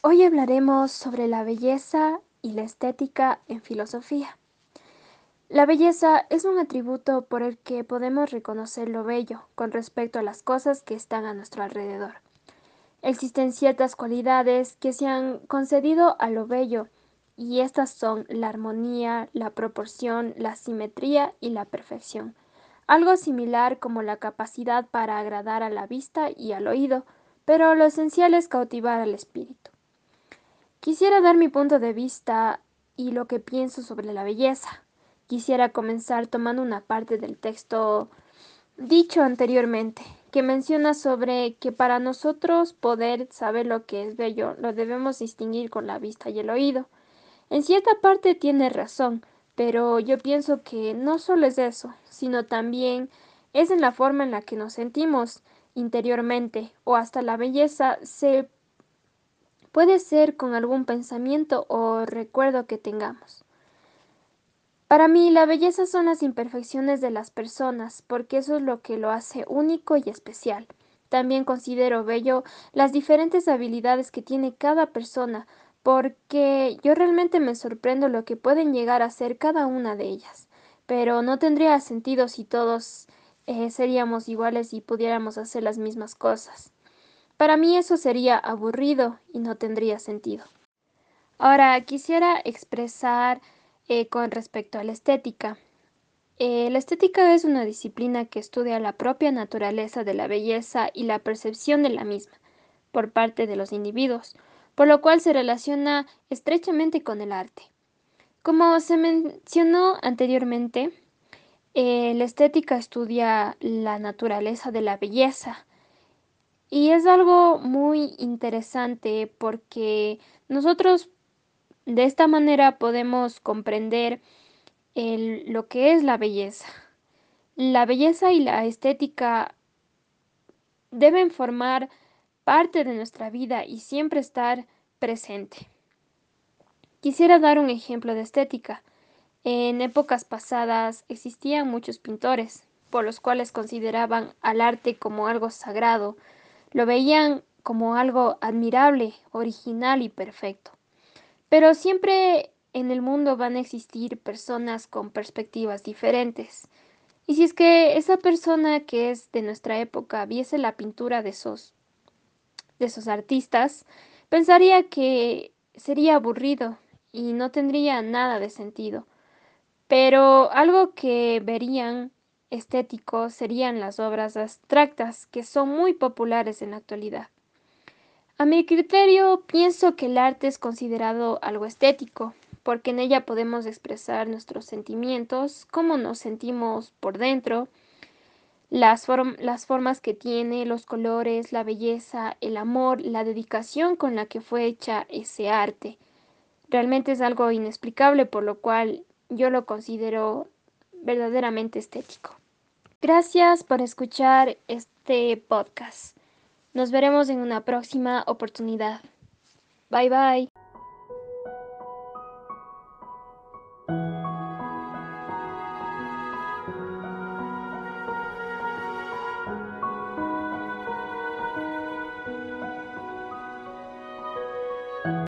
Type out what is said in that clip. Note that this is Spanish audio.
Hoy hablaremos sobre la belleza y la estética en filosofía. La belleza es un atributo por el que podemos reconocer lo bello con respecto a las cosas que están a nuestro alrededor. Existen ciertas cualidades que se han concedido a lo bello y estas son la armonía, la proporción, la simetría y la perfección. Algo similar como la capacidad para agradar a la vista y al oído, pero lo esencial es cautivar al espíritu. Quisiera dar mi punto de vista y lo que pienso sobre la belleza. Quisiera comenzar tomando una parte del texto dicho anteriormente, que menciona sobre que para nosotros poder saber lo que es bello, lo debemos distinguir con la vista y el oído. En cierta parte tiene razón, pero yo pienso que no solo es eso, sino también es en la forma en la que nos sentimos interiormente o hasta la belleza se Puede ser con algún pensamiento o recuerdo que tengamos. Para mí, la belleza son las imperfecciones de las personas, porque eso es lo que lo hace único y especial. También considero bello las diferentes habilidades que tiene cada persona, porque yo realmente me sorprendo lo que pueden llegar a ser cada una de ellas. Pero no tendría sentido si todos eh, seríamos iguales y pudiéramos hacer las mismas cosas. Para mí eso sería aburrido y no tendría sentido. Ahora quisiera expresar eh, con respecto a la estética. Eh, la estética es una disciplina que estudia la propia naturaleza de la belleza y la percepción de la misma por parte de los individuos, por lo cual se relaciona estrechamente con el arte. Como se mencionó anteriormente, eh, la estética estudia la naturaleza de la belleza, y es algo muy interesante porque nosotros de esta manera podemos comprender lo que es la belleza. La belleza y la estética deben formar parte de nuestra vida y siempre estar presente. Quisiera dar un ejemplo de estética. En épocas pasadas existían muchos pintores, por los cuales consideraban al arte como algo sagrado, lo veían como algo admirable, original y perfecto. Pero siempre en el mundo van a existir personas con perspectivas diferentes. Y si es que esa persona que es de nuestra época viese la pintura de esos, de esos artistas, pensaría que sería aburrido y no tendría nada de sentido. Pero algo que verían estético serían las obras abstractas, que son muy populares en la actualidad. A mi criterio, pienso que el arte es considerado algo estético, porque en ella podemos expresar nuestros sentimientos, cómo nos sentimos por dentro, las, las, formas que tiene, los colores, la belleza, el amor, la dedicación con la que fue hecha ese arte. Realmente es algo inexplicable, por lo cual yo lo considero verdaderamente estético. Gracias por escuchar este podcast. Nos veremos en una próxima oportunidad. Bye bye.